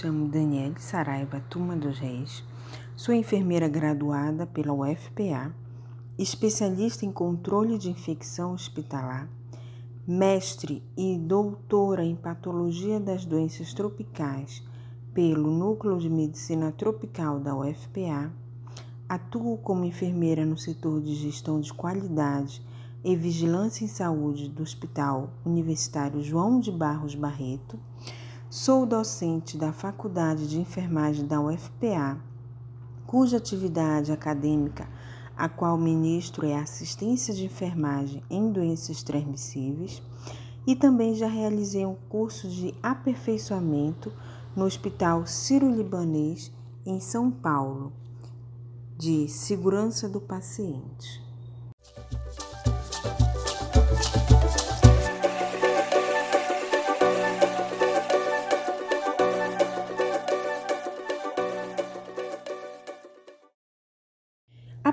Chamo Daniele Saraiva Tuma dos Reis, sou enfermeira graduada pela UFPA, especialista em controle de infecção hospitalar, mestre e doutora em patologia das doenças tropicais pelo Núcleo de Medicina Tropical da UFPA. Atuo como enfermeira no setor de gestão de qualidade e vigilância em saúde do Hospital Universitário João de Barros Barreto Sou docente da Faculdade de Enfermagem da UFPA, cuja atividade acadêmica a qual ministro é assistência de enfermagem em doenças transmissíveis e também já realizei um curso de aperfeiçoamento no Hospital Sírio-Libanês em São Paulo, de segurança do paciente.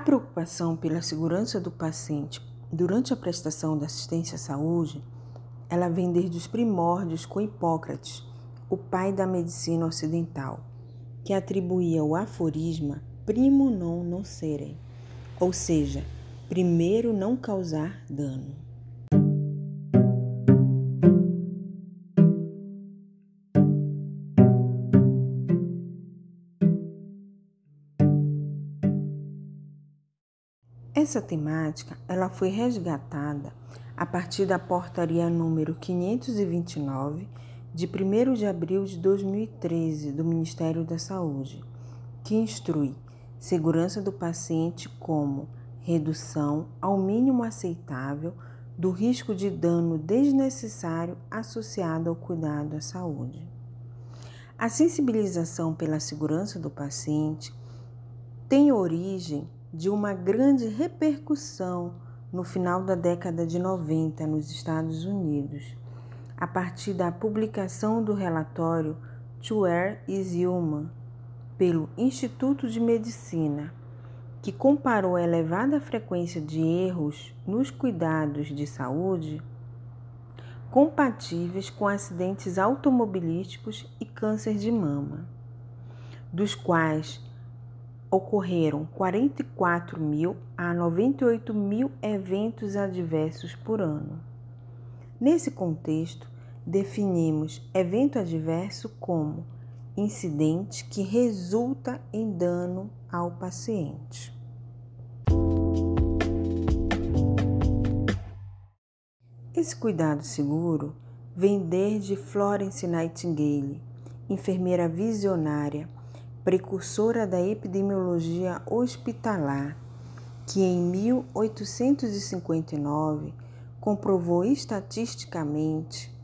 Preocupação pela segurança do paciente durante a prestação da assistência à saúde, ela vem desde os primórdios com Hipócrates, o pai da medicina ocidental, que atribuía o aforisma primo non nocere, ou seja, primeiro não causar dano. Essa temática ela foi resgatada a partir da portaria número 529 de 1 de abril de 2013 do Ministério da Saúde, que instrui segurança do paciente como redução ao mínimo aceitável do risco de dano desnecessário associado ao cuidado à saúde. A sensibilização pela segurança do paciente tem origem de uma grande repercussão no final da década de 90 nos Estados Unidos, a partir da publicação do relatório To Where is Human pelo Instituto de Medicina, que comparou a elevada frequência de erros nos cuidados de saúde compatíveis com acidentes automobilísticos e câncer de mama, dos quais ocorreram 44 mil a 98 mil eventos adversos por ano. Nesse contexto, definimos evento adverso como incidente que resulta em dano ao paciente. Esse cuidado seguro vem desde Florence Nightingale, enfermeira visionária precursora da epidemiologia hospitalar, que em 1859 comprovou estatisticamente,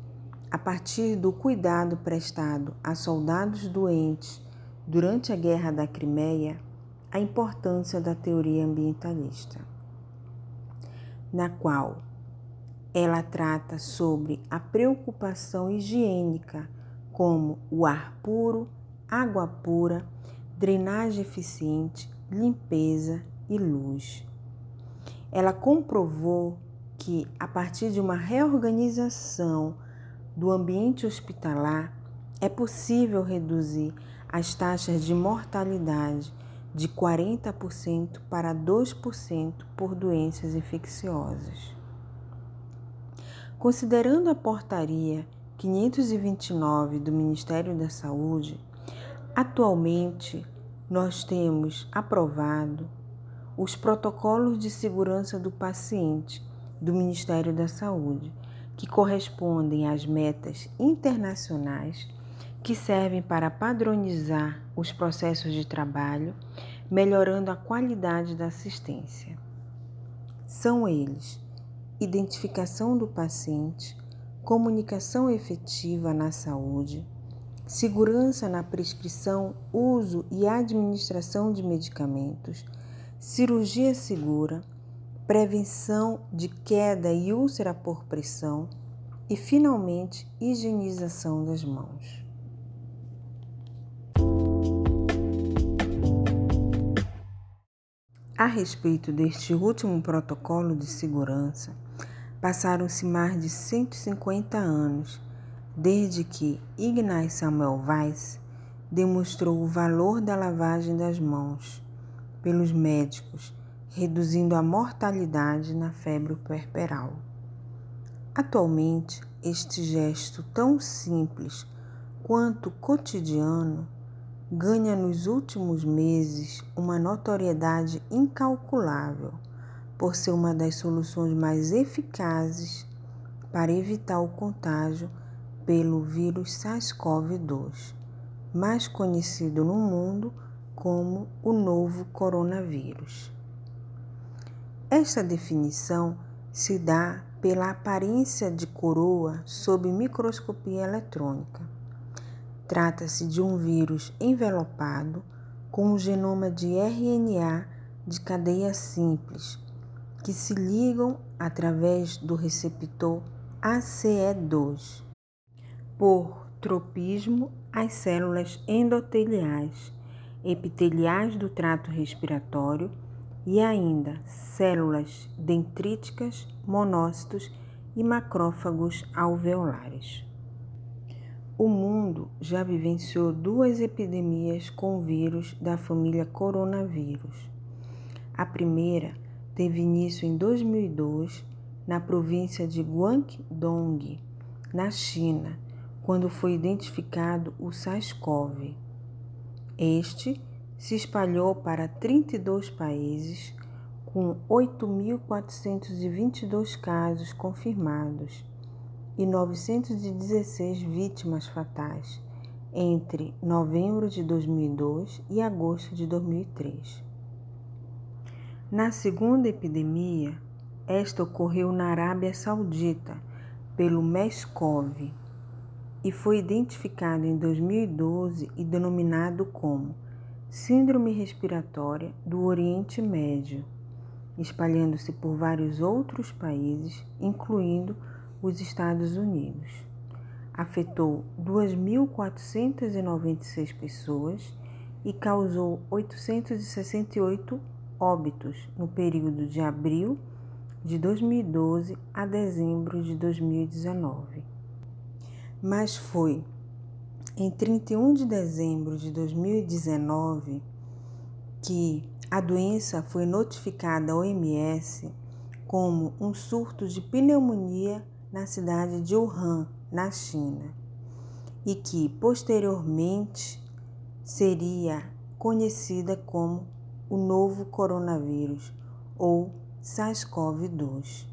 a partir do cuidado prestado a soldados doentes durante a Guerra da Crimeia, a importância da teoria ambientalista, na qual ela trata sobre a preocupação higiênica, como o ar puro água pura, drenagem eficiente, limpeza e luz. Ela comprovou que, a partir de uma reorganização do ambiente hospitalar, é possível reduzir as taxas de mortalidade de 40% para 2% por doenças infecciosas. Considerando a portaria 529 do Ministério da Saúde, Atualmente, nós temos aprovado os protocolos de segurança do paciente do Ministério da Saúde, que correspondem às metas internacionais que servem para padronizar os processos de trabalho, melhorando a qualidade da assistência. São eles: identificação do paciente, comunicação efetiva na saúde, segurança na prescrição, uso e administração de medicamentos, cirurgia segura, prevenção de queda e úlcera por pressão e, finalmente, higienização das mãos. A respeito deste último protocolo de segurança, passaram-se mais de 150 anos desde que Ignaz Samuel Weiss demonstrou o valor da lavagem das mãos pelos médicos, reduzindo a mortalidade na febre puerperal. Atualmente, este gesto tão simples quanto cotidiano ganha nos últimos meses uma notoriedade incalculável por ser uma das soluções mais eficazes para evitar o contágio pelo vírus SARS-CoV-2, mais conhecido no mundo como o novo coronavírus. Esta definição se dá pela aparência de coroa sob microscopia eletrônica. Trata-se de um vírus envelopado com um genoma de RNA de cadeia simples, que se ligam através do receptor ACE2 por tropismo às células endoteliais, epiteliais do trato respiratório e ainda células dendríticas, monócitos e macrófagos alveolares. O mundo já vivenciou duas epidemias com vírus da família coronavírus. A primeira teve início em 2002 na província de Guangdong, na China, quando foi identificado o SARS-CoV. Este se espalhou para 32 países, com 8.422 casos confirmados e 916 vítimas fatais entre novembro de 2002 e agosto de 2003. Na segunda epidemia, esta ocorreu na Arábia Saudita pelo MERS-CoV e foi identificado em 2012 e denominado como Síndrome Respiratória do Oriente Médio, espalhando-se por vários outros países, incluindo os Estados Unidos. Afetou 2.496 pessoas e causou 868 óbitos no período de abril de 2012 a dezembro de 2019. Mas foi em 31 de dezembro de 2019 que a doença foi notificada à OMS como um surto de pneumonia na cidade de Wuhan, na China, e que posteriormente seria conhecida como o novo coronavírus ou SARS-CoV-2.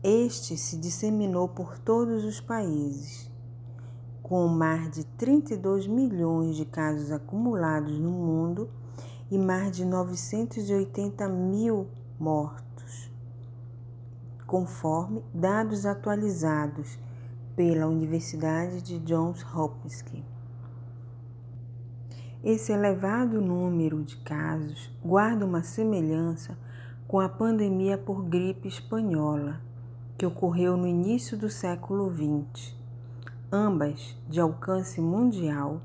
Este se disseminou por todos os países com mais de 32 milhões de casos acumulados no mundo e mais de 980 mil mortos, conforme dados atualizados pela Universidade de Johns Hopkins. Esse elevado número de casos guarda uma semelhança com a pandemia por gripe espanhola, que ocorreu no início do século XX ambas de alcance mundial,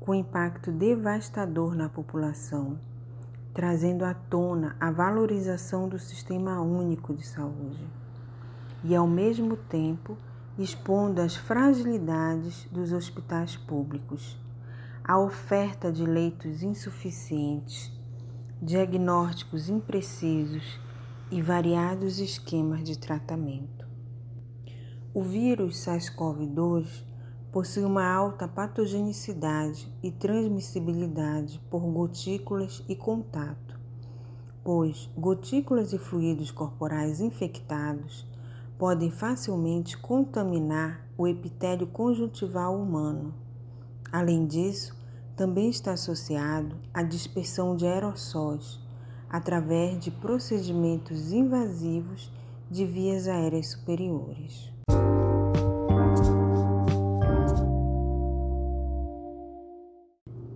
com impacto devastador na população, trazendo à tona a valorização do Sistema Único de Saúde e, ao mesmo tempo, expondo as fragilidades dos hospitais públicos, a oferta de leitos insuficientes, diagnósticos imprecisos e variados esquemas de tratamento. O vírus SARS-CoV-2 possui uma alta patogenicidade e transmissibilidade por gotículas e contato, pois gotículas e fluidos corporais infectados podem facilmente contaminar o epitélio conjuntival humano. Além disso, também está associado à dispersão de aerossóis através de procedimentos invasivos de vias aéreas superiores.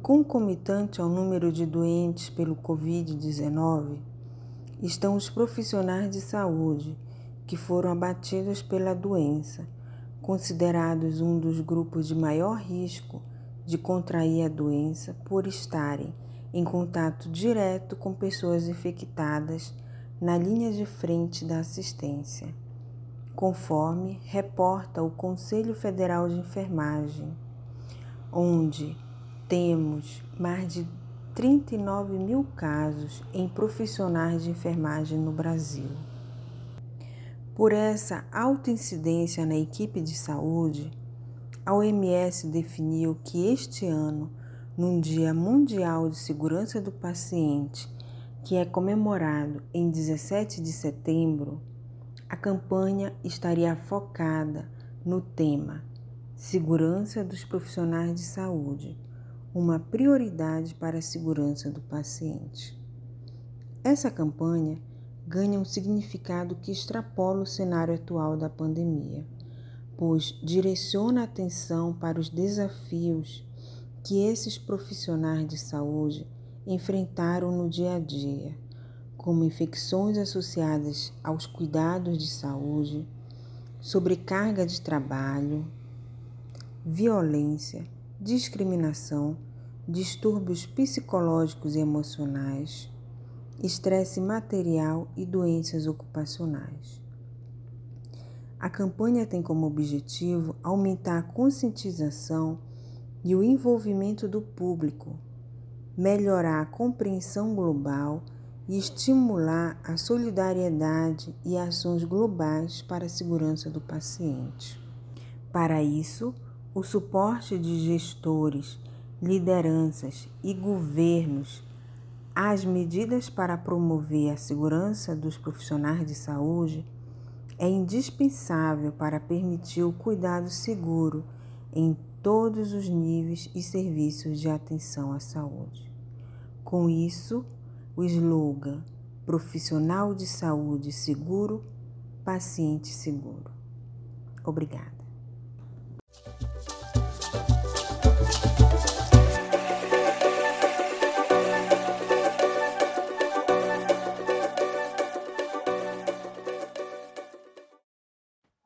Concomitante ao número de doentes pelo Covid-19 estão os profissionais de saúde que foram abatidos pela doença, considerados um dos grupos de maior risco de contrair a doença por estarem em contato direto com pessoas infectadas na linha de frente da assistência, conforme reporta o Conselho Federal de Enfermagem, onde temos mais de 39 mil casos em profissionais de enfermagem no Brasil. Por essa alta incidência na equipe de saúde, a OMS definiu que este ano, num Dia Mundial de Segurança do Paciente, que é comemorado em 17 de setembro, a campanha estaria focada no tema Segurança dos profissionais de saúde, uma prioridade para a segurança do paciente. Essa campanha ganha um significado que extrapola o cenário atual da pandemia, pois direciona a atenção para os desafios que esses profissionais de saúde enfrentaram no dia a dia, como infecções associadas aos cuidados de saúde, sobrecarga de trabalho, violência, discriminação, distúrbios psicológicos e emocionais estresse material e doenças ocupacionais. A campanha tem como objetivo aumentar a conscientização e o envolvimento do público, melhorar a compreensão global e estimular a solidariedade e ações globais para a segurança do paciente. Para isso, o suporte de gestores, lideranças e governos as medidas para promover a segurança dos profissionais de saúde é indispensável para permitir o cuidado seguro em todos os níveis e serviços de atenção à saúde. Com isso, o slogan Profissional de Saúde Seguro, Paciente Seguro. Obrigada.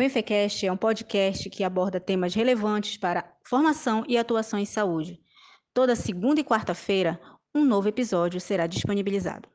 O Enfecast é um podcast que aborda temas relevantes para formação e atuação em saúde. Toda segunda e quarta-feira, um novo episódio será disponibilizado.